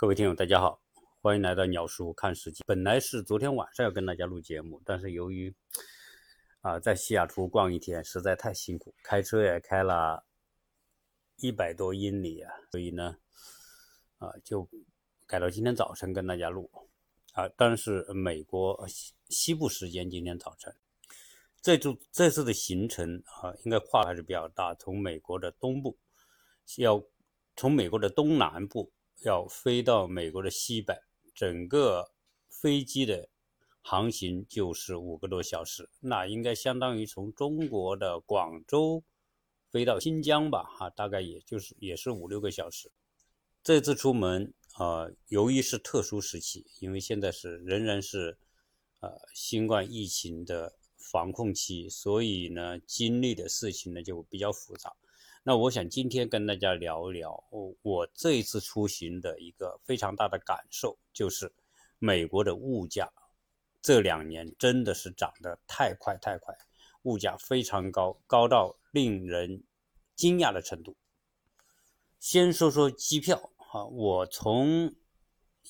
各位听友，大家好，欢迎来到鸟叔看世界。本来是昨天晚上要跟大家录节目，但是由于啊在西雅图逛一天实在太辛苦，开车也开了一百多英里啊，所以呢啊就改到今天早晨跟大家录啊。但是美国西西部时间今天早晨，这次这次的行程啊，应该跨度还是比较大，从美国的东部要从美国的东南部。要飞到美国的西北，整个飞机的航行就是五个多小时，那应该相当于从中国的广州飞到新疆吧？哈，大概也就是也是五六个小时。这次出门啊，由于是特殊时期，因为现在是仍然是呃新冠疫情的防控期，所以呢，经历的事情呢就比较复杂。那我想今天跟大家聊一聊我我这一次出行的一个非常大的感受，就是美国的物价这两年真的是涨得太快太快，物价非常高，高到令人惊讶的程度。先说说机票哈，我从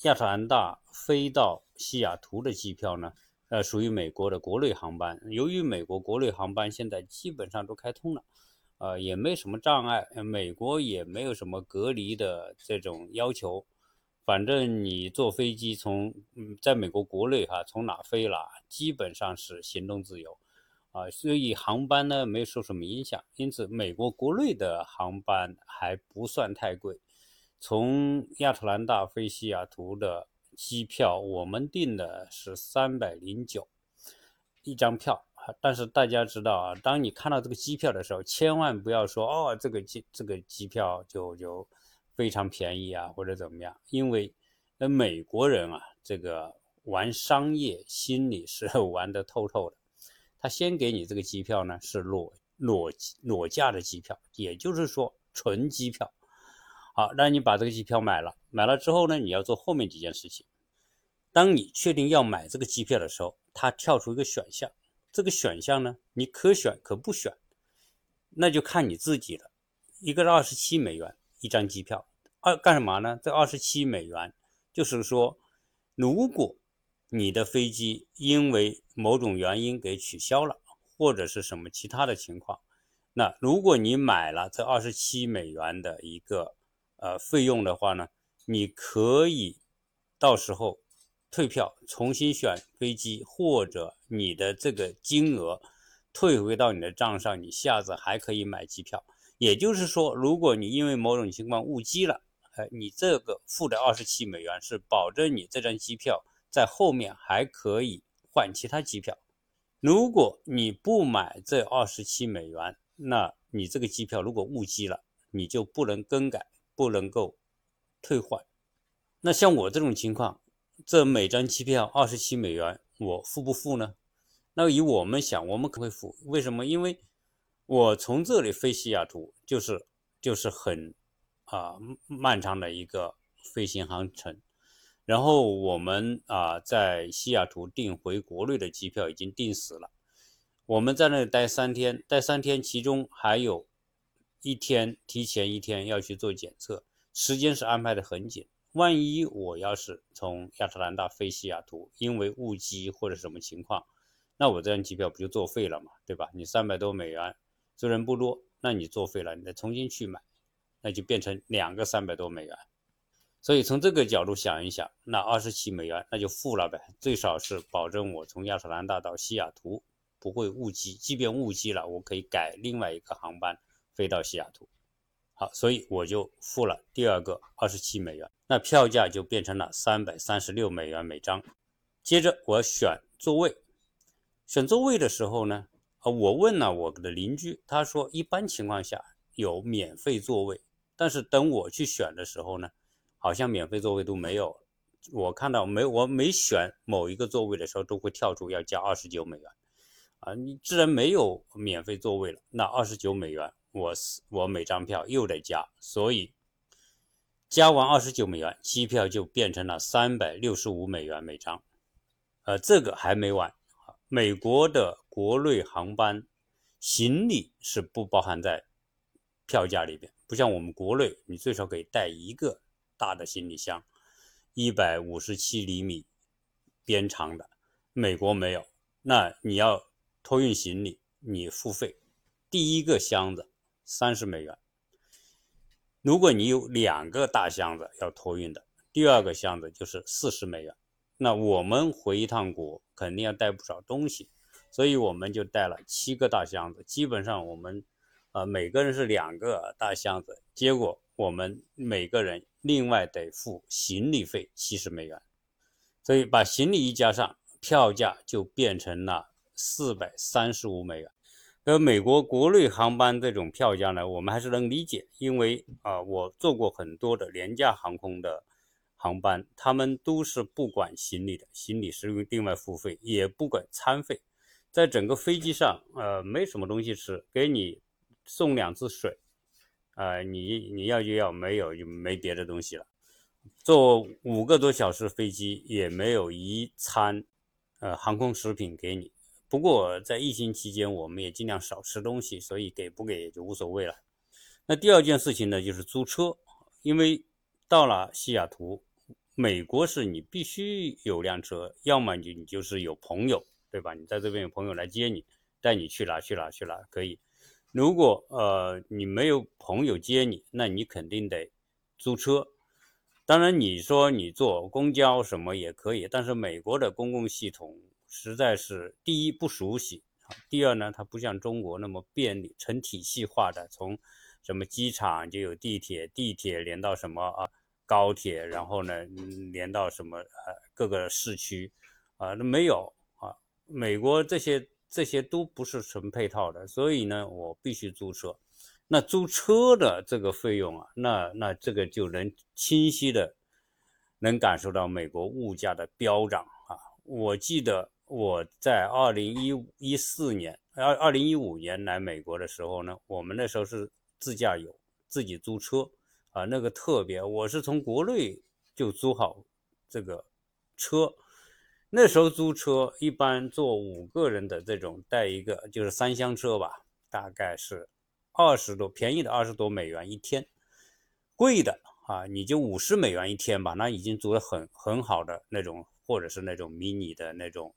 亚特兰大飞到西雅图的机票呢，呃，属于美国的国内航班。由于美国国内航班现在基本上都开通了。呃，也没什么障碍，美国也没有什么隔离的这种要求，反正你坐飞机从嗯，在美国国内哈，从哪飞哪，基本上是行动自由，啊，所以航班呢没受什么影响，因此美国国内的航班还不算太贵，从亚特兰大飞西雅图的机票，我们订的是三百零九一张票。但是大家知道啊，当你看到这个机票的时候，千万不要说哦，这个机这个机票就就非常便宜啊，或者怎么样？因为那美国人啊，这个玩商业心理是 玩得透透的。他先给你这个机票呢，是裸裸裸价的机票，也就是说纯机票。好，那你把这个机票买了，买了之后呢，你要做后面几件事情。当你确定要买这个机票的时候，它跳出一个选项。这个选项呢，你可选可不选，那就看你自己了。一个是二十七美元一张机票，二干什么呢？这二十七美元就是说，如果你的飞机因为某种原因给取消了，或者是什么其他的情况，那如果你买了这二十七美元的一个呃费用的话呢，你可以到时候。退票，重新选飞机，或者你的这个金额退回到你的账上，你下次还可以买机票。也就是说，如果你因为某种情况误机了，哎，你这个付的二十七美元是保证你这张机票在后面还可以换其他机票。如果你不买这二十七美元，那你这个机票如果误机了，你就不能更改，不能够退换。那像我这种情况。这每张机票二十七美元，我付不付呢？那以我们想，我们可会付。为什么？因为我从这里飞西雅图，就是就是很啊漫长的一个飞行航程。然后我们啊在西雅图订回国内的机票已经订死了。我们在那里待三天，待三天，其中还有一天提前一天要去做检测，时间是安排的很紧。万一我要是从亚特兰大飞西雅图，因为误机或者什么情况，那我这张机票不就作废了嘛？对吧？你三百多美元，虽然不多，那你作废了，你再重新去买，那就变成两个三百多美元。所以从这个角度想一想，那二十七美元那就付了呗，最少是保证我从亚特兰大到西雅图不会误机，即便误机了，我可以改另外一个航班飞到西雅图。好，所以我就付了第二个二十七美元，那票价就变成了三百三十六美元每张。接着我选座位，选座位的时候呢，啊，我问了我的邻居，他说一般情况下有免费座位，但是等我去选的时候呢，好像免费座位都没有。我看到没，我没选某一个座位的时候，都会跳出要加二十九美元。啊，你既然没有免费座位了，那二十九美元。我是我每张票又得加，所以加完二十九美元，机票就变成了三百六十五美元每张。呃，这个还没完，美国的国内航班行李是不包含在票价里边，不像我们国内，你最少可以带一个大的行李箱。一百五十七厘米边长的，美国没有。那你要托运行李，你付费，第一个箱子三十美元。如果你有两个大箱子要托运的，第二个箱子就是四十美元。那我们回一趟国肯定要带不少东西，所以我们就带了七个大箱子。基本上我们，呃，每个人是两个大箱子，结果我们每个人另外得付行李费七十美元，所以把行李一加上，票价就变成了四百三十五美元。而美国国内航班这种票价呢，我们还是能理解，因为啊，我做过很多的廉价航空的。航班他们都是不管行李的，行李是另外付费，也不管餐费，在整个飞机上，呃，没什么东西吃，给你送两次水，呃，你你要就要，没有就没别的东西了。坐五个多小时飞机也没有一餐，呃，航空食品给你。不过在疫情期间，我们也尽量少吃东西，所以给不给也就无所谓了。那第二件事情呢，就是租车，因为到了西雅图。美国是你必须有辆车，要么你你就是有朋友，对吧？你在这边有朋友来接你，带你去哪去哪去哪可以。如果呃你没有朋友接你，那你肯定得租车。当然你说你坐公交什么也可以，但是美国的公共系统实在是第一不熟悉，第二呢它不像中国那么便利，成体系化的，从什么机场就有地铁，地铁连到什么啊？高铁，然后呢，连到什么呃各个市区，啊，那没有啊。美国这些这些都不是纯配套的，所以呢，我必须租车。那租车的这个费用啊，那那这个就能清晰的能感受到美国物价的飙涨啊。我记得我在二零一一四年，二二零一五年来美国的时候呢，我们那时候是自驾游，自己租车。啊，那个特别，我是从国内就租好这个车，那时候租车一般坐五个人的这种带一个就是三厢车吧，大概是二十多，便宜的二十多美元一天，贵的啊你就五十美元一天吧，那已经租的很很好的那种，或者是那种迷你的那种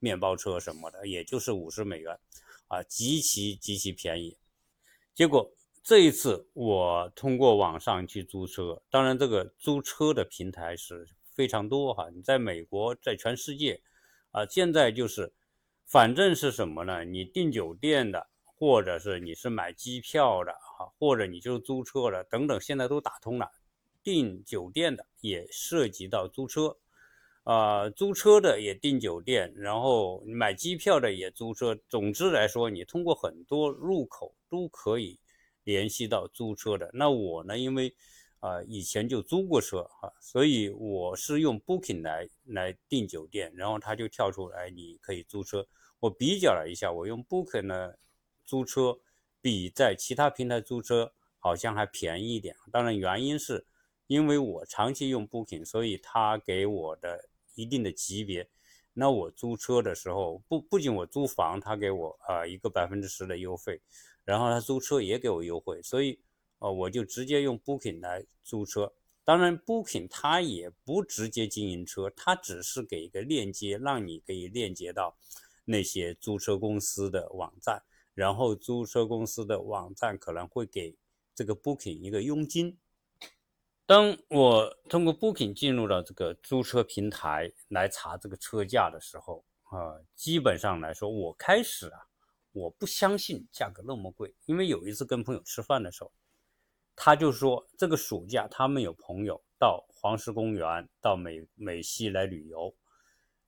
面包车什么的，也就是五十美元，啊极其极其便宜，结果。这一次我通过网上去租车，当然这个租车的平台是非常多哈。你在美国，在全世界，啊，现在就是，反正是什么呢？你订酒店的，或者是你是买机票的哈，或者你就是租车的等等，现在都打通了。订酒店的也涉及到租车，啊，租车的也订酒店，然后买机票的也租车。总之来说，你通过很多入口都可以。联系到租车的，那我呢？因为啊以前就租过车哈，所以我是用 Booking 来来订酒店，然后他就跳出来你可以租车。我比较了一下，我用 Booking 呢租车比在其他平台租车好像还便宜一点。当然原因是因为我长期用 Booking，所以他给我的一定的级别。那我租车的时候不不仅我租房，他给我啊一个百分之十的优惠。然后他租车也给我优惠，所以，呃，我就直接用 Booking 来租车。当然，Booking 它也不直接经营车，它只是给一个链接，让你可以链接到那些租车公司的网站，然后租车公司的网站可能会给这个 Booking 一个佣金。当我通过 Booking 进入了这个租车平台来查这个车价的时候，啊，基本上来说，我开始啊。我不相信价格那么贵，因为有一次跟朋友吃饭的时候，他就说这个暑假他们有朋友到黄石公园、到美美西来旅游，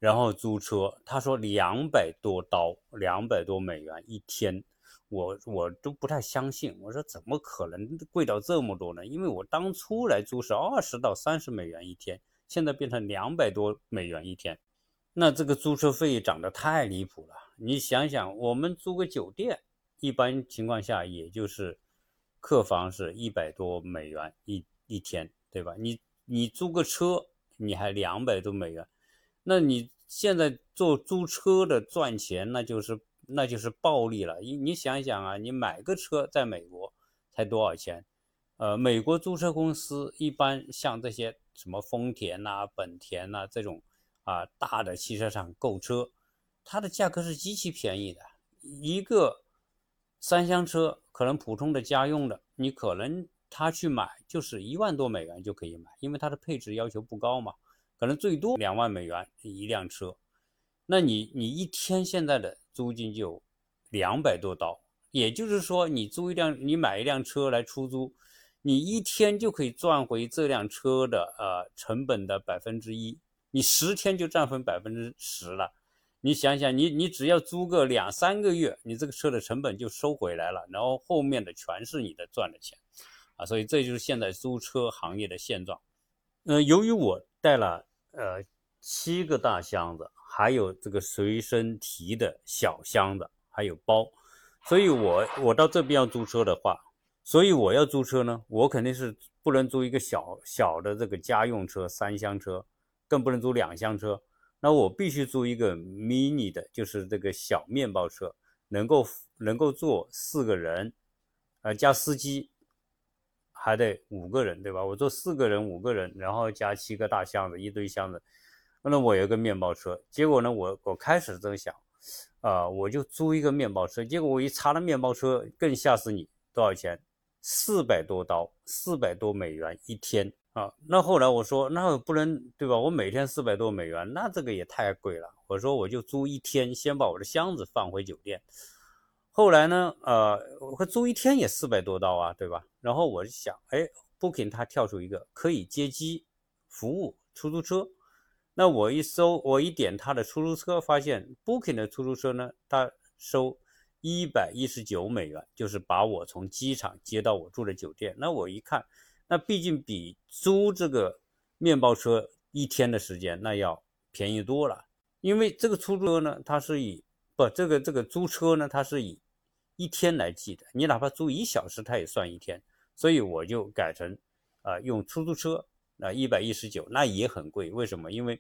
然后租车，他说两百多刀，两百多美元一天，我我都不太相信，我说怎么可能贵到这么多呢？因为我当初来租是二十到三十美元一天，现在变成两百多美元一天，那这个租车费涨得太离谱了。你想想，我们租个酒店，一般情况下也就是客房是一百多美元一一天，对吧？你你租个车，你还两百多美元，那你现在做租车的赚钱，那就是那就是暴利了。你你想想啊，你买个车在美国才多少钱？呃，美国租车公司一般像这些什么丰田呐、本田呐这种啊大的汽车厂购车，它的价格是极其便宜的，一个三厢车可能普通的家用的，你可能他去买就是一万多美元就可以买，因为它的配置要求不高嘛，可能最多两万美元一辆车。那你你一天现在的租金就两百多刀，也就是说你租一辆你买一辆车来出租。你一天就可以赚回这辆车的呃成本的百分之一，你十天就赚回百分之十了。你想想，你你只要租个两三个月，你这个车的成本就收回来了，然后后面的全是你的赚的钱啊！所以这就是现在租车行业的现状。呃，由于我带了呃七个大箱子，还有这个随身提的小箱子，还有包，所以我我到这边要租车的话。所以我要租车呢，我肯定是不能租一个小小的这个家用车三厢车，更不能租两厢车。那我必须租一个 mini 的，就是这个小面包车，能够能够坐四个人，呃，加司机还得五个人，对吧？我坐四个人五个人，然后加七个大箱子，一堆箱子。那我有个面包车，结果呢，我我开始这么想，啊，我就租一个面包车。结果我一查，那面包车更吓死你，多少钱？四百多刀，四百多美元一天啊！那后来我说，那不能对吧？我每天四百多美元，那这个也太贵了。我说我就租一天，先把我的箱子放回酒店。后来呢，呃，我租一天也四百多刀啊，对吧？然后我就想，哎，Booking 它跳出一个可以接机服务出租车。那我一搜，我一点他的出租车，发现 Booking 的出租车呢，他收。一百一十九美元，就是把我从机场接到我住的酒店。那我一看，那毕竟比租这个面包车一天的时间那要便宜多了。因为这个出租车呢，它是以不这个这个租车呢，它是以一天来计的。你哪怕租一小时，它也算一天。所以我就改成啊用出租车，那一百一十九，那也很贵。为什么？因为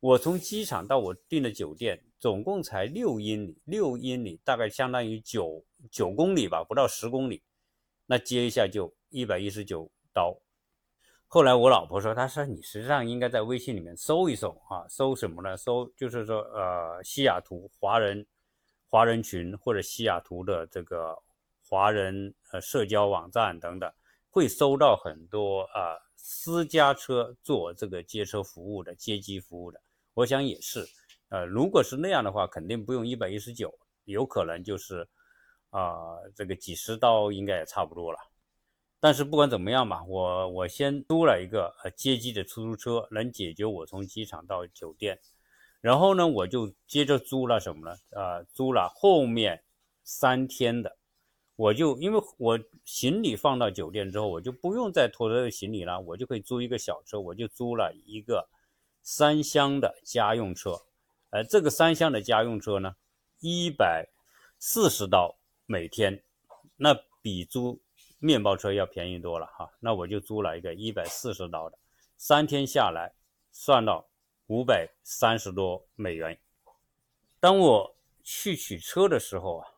我从机场到我订的酒店。总共才六英里，六英里大概相当于九九公里吧，不到十公里，那接一下就一百一十九刀。后来我老婆说，她说你实际上应该在微信里面搜一搜啊，搜什么呢？搜就是说呃西雅图华人华人群或者西雅图的这个华人呃社交网站等等，会搜到很多啊私家车做这个接车服务的接机服务的，我想也是。呃，如果是那样的话，肯定不用一百一十九，有可能就是啊，这个几十刀应该也差不多了。但是不管怎么样吧，我我先租了一个呃接机的出租车，能解决我从机场到酒店。然后呢，我就接着租了什么呢？啊，租了后面三天的，我就因为我行李放到酒店之后，我就不用再拖着行李了，我就可以租一个小车，我就租了一个三厢的家用车。呃，这个三厢的家用车呢，一百四十刀每天，那比租面包车要便宜多了哈。那我就租了一个一百四十刀的，三天下来算到五百三十多美元。当我去取车的时候啊，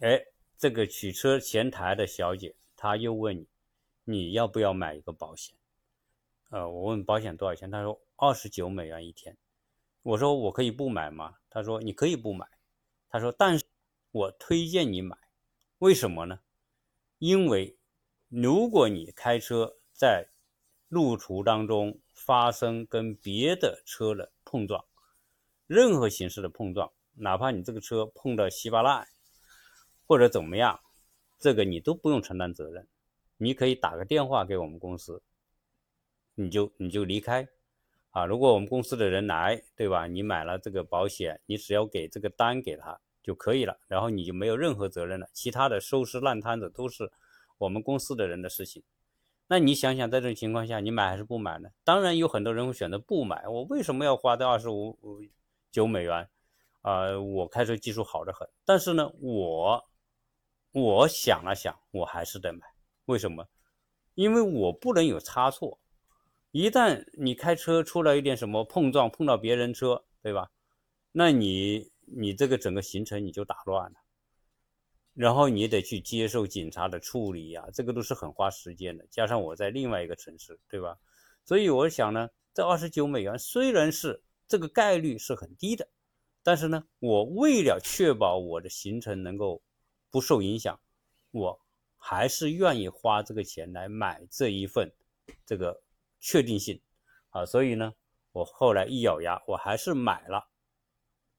哎，这个取车前台的小姐，她又问你，你要不要买一个保险？呃，我问保险多少钱，她说二十九美元一天。我说我可以不买吗？她说你可以不买。她说，但是我推荐你买，为什么呢？因为如果你开车在路途当中发生跟别的车的碰撞，任何形式的碰撞，哪怕你这个车碰到稀巴烂或者怎么样，这个你都不用承担责任，你可以打个电话给我们公司，你就你就离开。啊，如果我们公司的人来，对吧？你买了这个保险，你只要给这个单给他就可以了，然后你就没有任何责任了。其他的收拾烂摊子都是我们公司的人的事情。那你想想，在这种情况下，你买还是不买呢？当然有很多人会选择不买。我为什么要花这二十五九美元？啊，我开车技术好得很。但是呢，我我想了想，我还是得买。为什么？因为我不能有差错。一旦你开车出了一点什么碰撞，碰到别人车，对吧？那你你这个整个行程你就打乱了，然后你得去接受警察的处理呀，这个都是很花时间的。加上我在另外一个城市，对吧？所以我想呢，这二十九美元虽然是这个概率是很低的，但是呢，我为了确保我的行程能够不受影响，我还是愿意花这个钱来买这一份这个确定性啊。所以呢，我后来一咬牙，我还是买了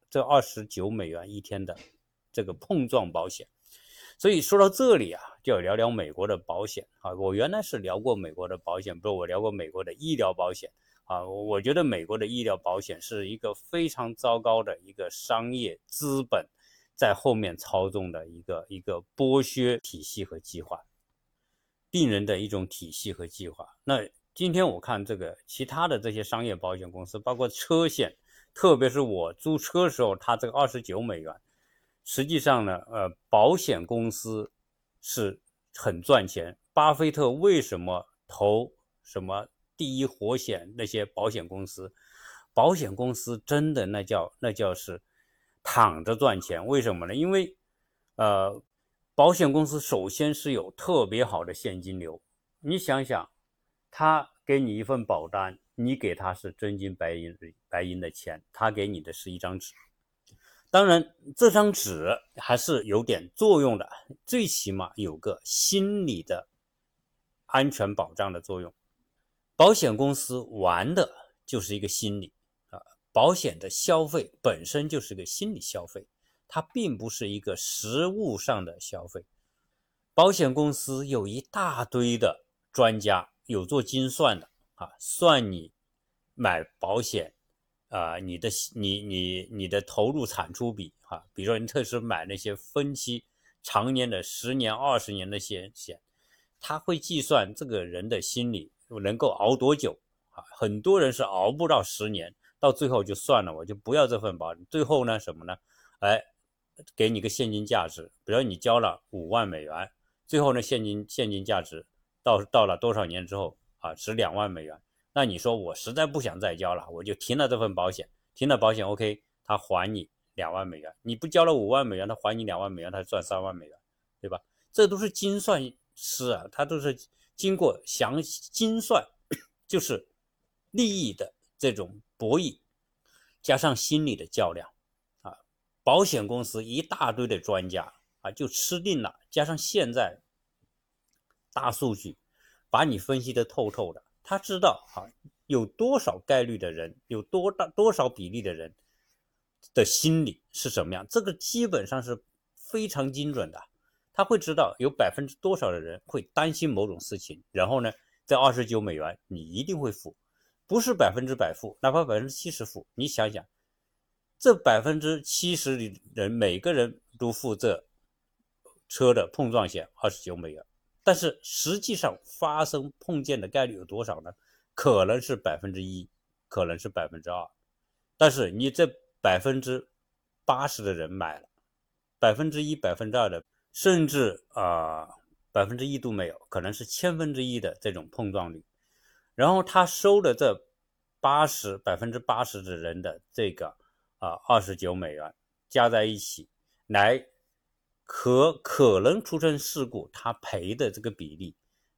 这二十九美元一天的这个碰撞保险。所以说到这里啊，就要聊聊美国的保险啊。我原来是聊过美国的保险，不是我聊过美国的医疗保险啊。我觉得美国的医疗保险是一个非常糟糕的一个商业资本在后面操纵的一个一个剥削体系和计划，病人的一种体系和计划。那今天我看这个其他的这些商业保险公司，包括车险，特别是我租车时候，它这个二十九美元。实际上呢，呃，保险公司是很赚钱。巴菲特为什么投什么第一活险那些保险公司？保险公司真的那叫那叫是躺着赚钱。为什么呢？因为呃，保险公司首先是有特别好的现金流。你想想，他给你一份保单，你给他是真金白银白银的钱，他给你的是一张纸。当然，这张纸还是有点作用的，最起码有个心理的安全保障的作用。保险公司玩的就是一个心理，保险的消费本身就是个心理消费，它并不是一个实物上的消费。保险公司有一大堆的专家，有做精算的啊，算你买保险。啊，你的你你你的投入产出比哈，比如说你特是买那些分期、常年的十年、二十年的险险，他会计算这个人的心理能够熬多久啊？很多人是熬不到十年，到最后就算了，我就不要这份保。最后呢，什么呢？哎，给你个现金价值，比如你交了五万美元，最后呢，现金现金价值到到了多少年之后啊，值两万美元。那你说我实在不想再交了，我就停了这份保险，停了保险，OK，他还你两万美元，你不交了五万美元，他还你两万美元，他赚三万美元，对吧？这都是精算师啊，他都是经过详精算，就是利益的这种博弈，加上心理的较量啊，保险公司一大堆的专家啊，就吃定了，加上现在大数据把你分析的透透的。他知道啊，有多少概率的人，有多大多少比例的人的心理是什么样？这个基本上是非常精准的。他会知道有百分之多少的人会担心某种事情，然后呢，这二十九美元你一定会付，不是百分之百付，哪怕百分之七十付。你想想，这百分之七十的人每个人都付这车的碰撞险二十九美元。但是实际上发生碰见的概率有多少呢？可能是百分之一，可能是百分之二。但是你这百分之八十的人买了，百分之一、百分之二的，甚至啊百分之一都没有，可能是千分之一的这种碰撞率。然后他收的这八十百分之八十的人的这个啊二十九美元加在一起来。可可能出生事故，他赔的这个比例，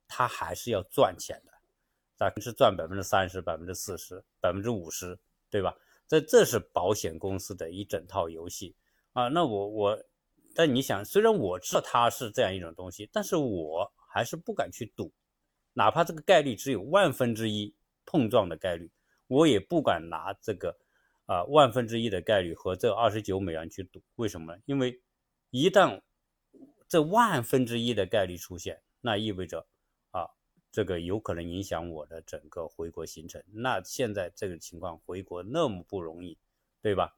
他还是要赚钱的，但是赚百分之三十、百分之四十、百分之五十，对吧？这这是保险公司的一整套游戏啊。那我我，但你想，虽然我知道它是这样一种东西，但是我还是不敢去赌，哪怕这个概率只有万分之一碰撞的概率，我也不敢拿这个啊万分之一的概率和这二十九美元去赌。为什么？因为一旦这万分之一的概率出现，那意味着啊，这个有可能影响我的整个回国行程。那现在这个情况回国那么不容易，对吧？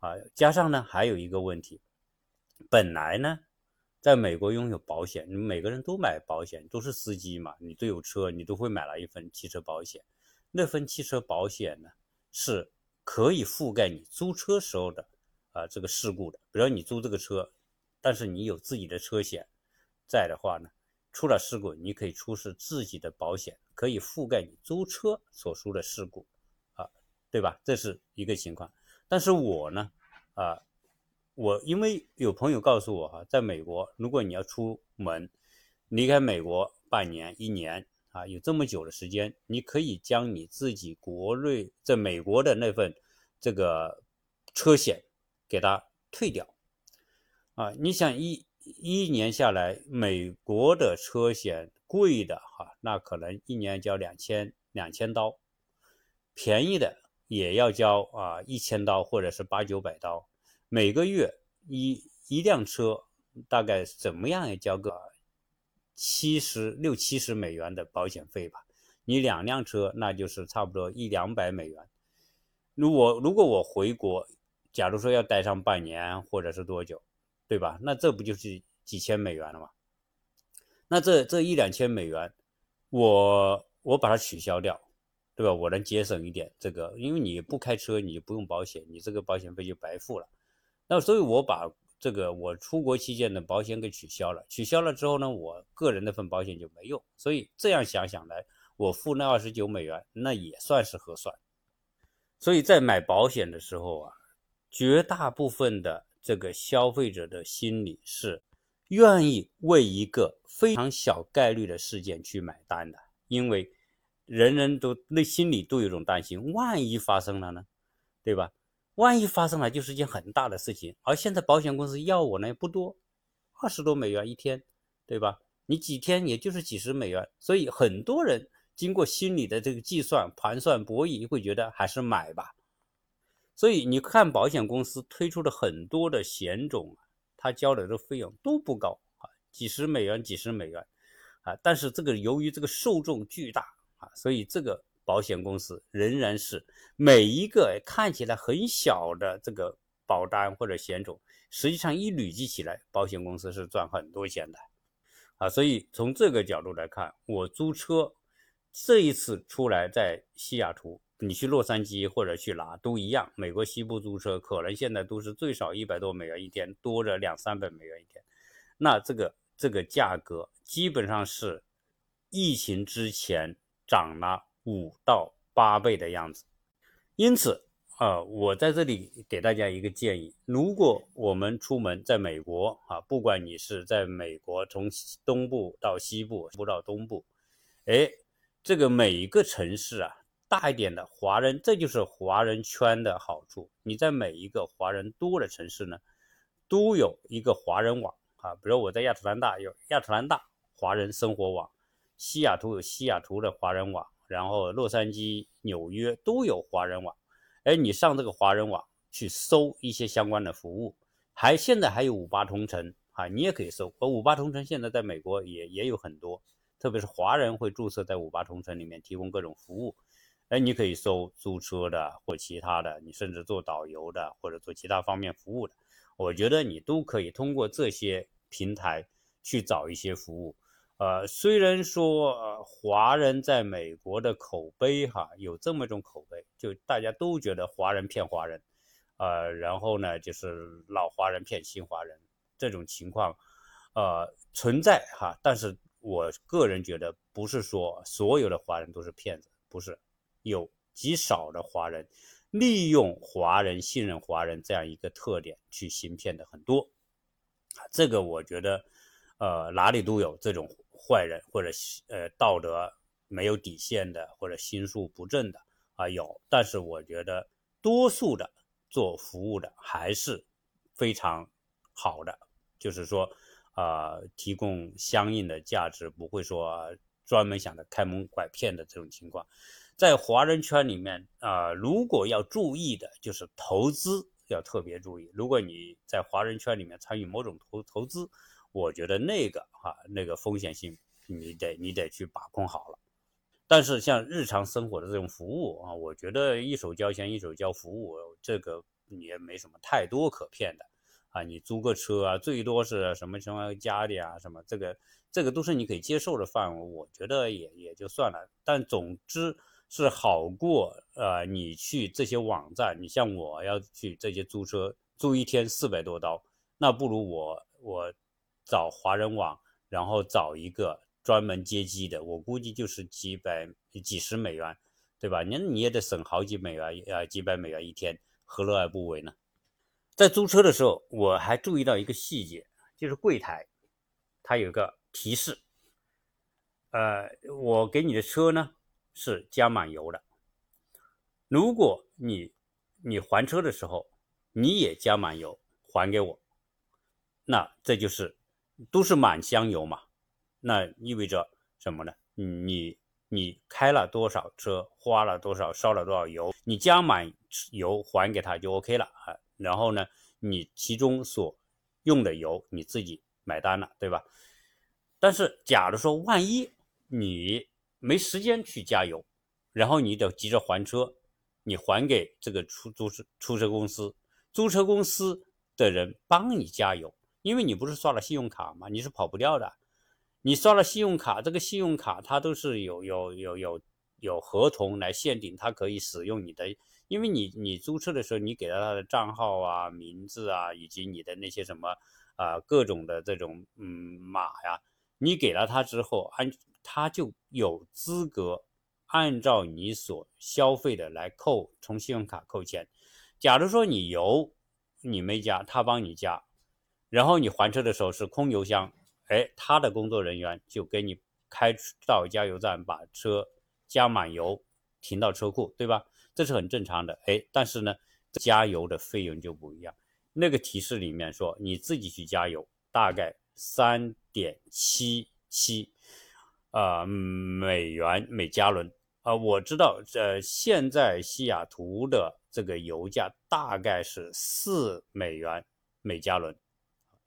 啊，加上呢还有一个问题，本来呢，在美国拥有保险，你每个人都买保险，都是司机嘛，你都有车，你都会买了一份汽车保险。那份汽车保险呢，是可以覆盖你租车时候的啊这个事故的，比如你租这个车。但是你有自己的车险在的话呢，出了事故，你可以出示自己的保险，可以覆盖你租车所出的事故，啊，对吧？这是一个情况。但是我呢，啊，我因为有朋友告诉我哈，在美国，如果你要出门离开美国半年、一年啊，有这么久的时间，你可以将你自己国内在美国的那份这个车险给它退掉啊。你想一一年下来，美国的车险贵的哈，那可能一年交两千两千刀，便宜的也要交啊一千刀或者是八九百刀，每个月一一辆车大概怎么样也交个。七十六七十美元的保险费吧，你两辆车那就是差不多一两百美元。如果如果我回国，假如说要待上半年或者是多久，对吧？那这不就是几千美元了吗？那这这一两千美元，我我把它取消掉，对吧？我能节省一点这个，因为你不开车，你就不用保险，你这个保险费就白付了。那所以我把。这个我出国期间的保险给取消了，取消了之后呢，我个人那份保险就没用，所以这样想想来，我付那二十九美元，那也算是合算。所以在买保险的时候啊，绝大部分的这个消费者的心理是愿意为一个非常小概率的事件去买单的，因为人人都内心里都有种担心，万一发生了呢，对吧？万一发生了，就是一件很大的事情。而现在保险公司要我呢不多，二十多美元一天，对吧？你几天也就是几十美元，所以很多人经过心理的这个计算、盘算、博弈，会觉得还是买吧。所以你看，保险公司推出的很多的险种，它交的这费用都不高啊，几十美元、几十美元啊。但是这个由于这个受众巨大啊，所以这个。保险公司仍然是每一个看起来很小的这个保单或者险种，实际上一累积起来，保险公司是赚很多钱的，啊，所以从这个角度来看，我租车这一次出来在西雅图，你去洛杉矶或者去哪都一样，美国西部租车可能现在都是最少一百多美元一天，多着两三百美元一天，那这个这个价格基本上是疫情之前涨了。五到八倍的样子，因此啊，我在这里给大家一个建议：如果我们出门在美国啊，不管你是在美国从东部到西部，西部到东部，哎，这个每一个城市啊，大一点的华人，这就是华人圈的好处。你在每一个华人多的城市呢，都有一个华人网啊，比如我在亚特兰大有亚特兰大华人生活网，西雅图有西雅图的华人网。然后洛杉矶、纽约都有华人网，哎，你上这个华人网去搜一些相关的服务，还现在还有五八同城啊，你也可以搜。而五八同城现在在美国也也有很多，特别是华人会注册在五八同城里面提供各种服务，哎，你可以搜租车的或其他的，你甚至做导游的或者做其他方面服务的，我觉得你都可以通过这些平台去找一些服务。呃，虽然说呃，华人在美国的口碑哈有这么一种口碑，就大家都觉得华人骗华人，呃，然后呢就是老华人骗新华人这种情况，呃存在哈，但是我个人觉得不是说所有的华人都是骗子，不是，有极少的华人利用华人信任华人这样一个特点去行骗的很多，这个我觉得呃哪里都有这种。坏人或者呃道德没有底线的或者心术不正的啊有，但是我觉得多数的做服务的还是非常好的，就是说啊提供相应的价值，不会说专门想着开门拐骗的这种情况。在华人圈里面啊，如果要注意的就是投资要特别注意，如果你在华人圈里面参与某种投投资。我觉得那个哈，那个风险性你得你得去把控好了。但是像日常生活的这种服务啊，我觉得一手交钱一手交服务，这个也没什么太多可骗的啊。你租个车啊，最多是什么什么家电啊，什么这个这个都是你可以接受的范围，我觉得也也就算了。但总之是好过呃，你去这些网站，你像我要去这些租车，租一天四百多刀，那不如我我。找华人网，然后找一个专门接机的，我估计就是几百、几十美元，对吧？你你也得省好几美元，呃，几百美元一天，何乐而不为呢？在租车的时候，我还注意到一个细节，就是柜台它有个提示，呃，我给你的车呢是加满油的。如果你你还车的时候你也加满油还给我，那这就是都是满箱油嘛？那意味着什么呢？你你开了多少车，花了多少，烧了多少油，你加满油还给他就 OK 了啊。然后呢，你其中所用的油你自己买单了，对吧？但是假如说万一你没时间去加油，然后你得急着还车。你还给这个出租车出车公司，租车公司的人帮你加油，因为你不是刷了信用卡吗？你是跑不掉的。你刷了信用卡，这个信用卡它都是有有有有有合同来限定，它可以使用你的，因为你你租车的时候，你给了他的账号啊、名字啊，以及你的那些什么啊各种的这种嗯码呀，你给了他之后，按他就有资格。按照你所消费的来扣，从信用卡扣钱。假如说你油你没加，他帮你加，然后你还车的时候是空油箱，哎，他的工作人员就给你开到加油站把车加满油，停到车库，对吧？这是很正常的。哎，但是呢，加油的费用就不一样。那个提示里面说你自己去加油，大概三点七七啊美元每加仑。啊，我知道，呃，现在西雅图的这个油价大概是四美元每加仑，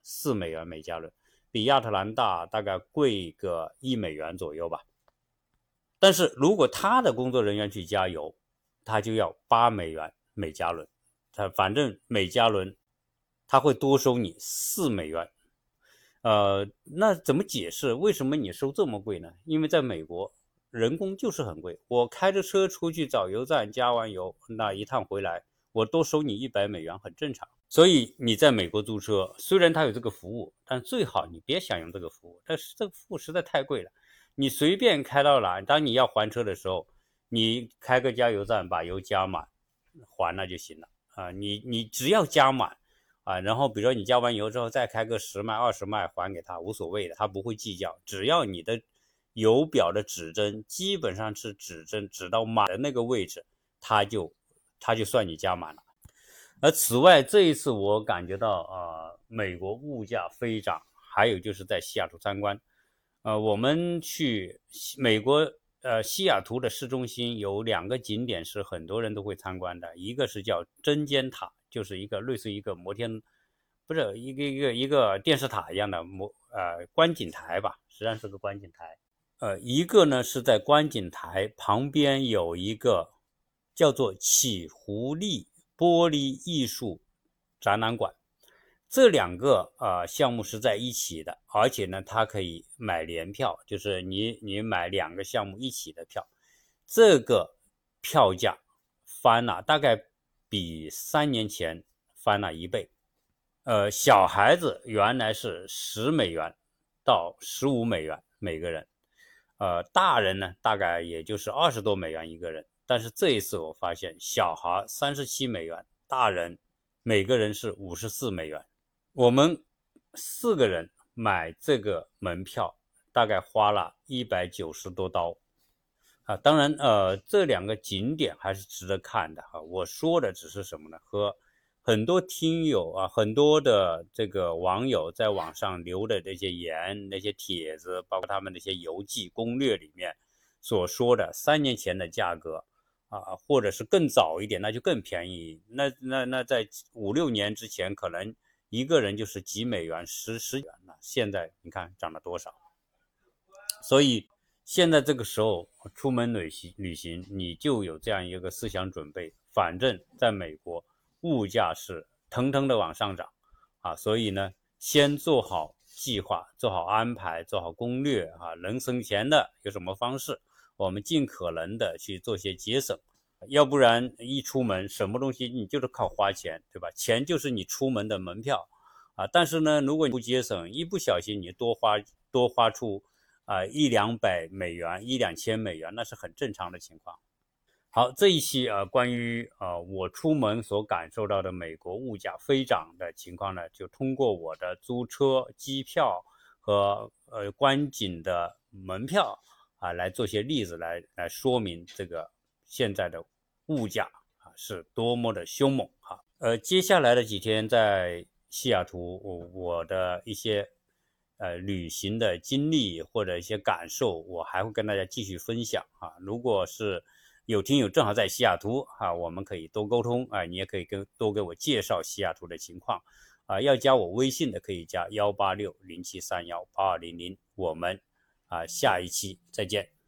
四美元每加仑，比亚特兰大大概贵个一美元左右吧。但是如果他的工作人员去加油，他就要八美元每加仑，他反正每加仑他会多收你四美元。呃，那怎么解释为什么你收这么贵呢？因为在美国。人工就是很贵，我开着车出去找油站加完油，那一趟回来我多收你一百美元，很正常。所以你在美国租车，虽然它有这个服务，但最好你别享用这个服务，但是这个服务实在太贵了。你随便开到哪，当你要还车的时候，你开个加油站把油加满，还了就行了啊。你你只要加满啊，然后比如说你加完油之后再开个十迈二十迈还给他，无所谓的，他不会计较，只要你的。油表的指针基本上是指针指到满的那个位置，他就他就算你加满了。而此外，这一次我感觉到啊，美国物价飞涨，还有就是在西雅图参观。呃，我们去美国呃西雅图的市中心有两个景点是很多人都会参观的，一个是叫针尖塔，就是一个类似一个摩天，不是一个一个一个电视塔一样的摩呃观景台吧，实际上是个观景台。呃，一个呢是在观景台旁边有一个叫做起狐狸玻璃艺术展览馆，这两个呃项目是在一起的，而且呢，它可以买联票，就是你你买两个项目一起的票，这个票价翻了，大概比三年前翻了一倍。呃，小孩子原来是十美元到十五美元每个人。呃，大人呢，大概也就是二十多美元一个人，但是这一次我发现，小孩三十七美元，大人每个人是五十四美元。我们四个人买这个门票，大概花了一百九十多刀。啊，当然，呃，这两个景点还是值得看的哈。我说的只是什么呢？和很多听友啊，很多的这个网友在网上留的那些言、那些帖子，包括他们那些游记攻略里面所说的三年前的价格啊，或者是更早一点，那就更便宜。那那那在五六年之前，可能一个人就是几美元、十十元了。现在你看涨了多少？所以现在这个时候出门旅行旅行，你就有这样一个思想准备，反正在美国。物价是腾腾的往上涨，啊，所以呢，先做好计划，做好安排，做好攻略，啊，能省钱的有什么方式，我们尽可能的去做些节省，要不然一出门什么东西你就是靠花钱，对吧？钱就是你出门的门票，啊，但是呢，如果你不节省，一不小心你多花多花出啊一两百美元、一两千美元，那是很正常的情况。好，这一期啊，关于啊我出门所感受到的美国物价飞涨的情况呢，就通过我的租车、机票和呃观景的门票啊来做些例子来来说明这个现在的物价啊是多么的凶猛啊。呃，接下来的几天在西雅图，我我的一些呃旅行的经历或者一些感受，我还会跟大家继续分享啊。如果是有听友正好在西雅图啊，我们可以多沟通啊，你也可以跟多给我介绍西雅图的情况啊。要加我微信的可以加幺八六零七三幺八二零零，我们啊下一期再见。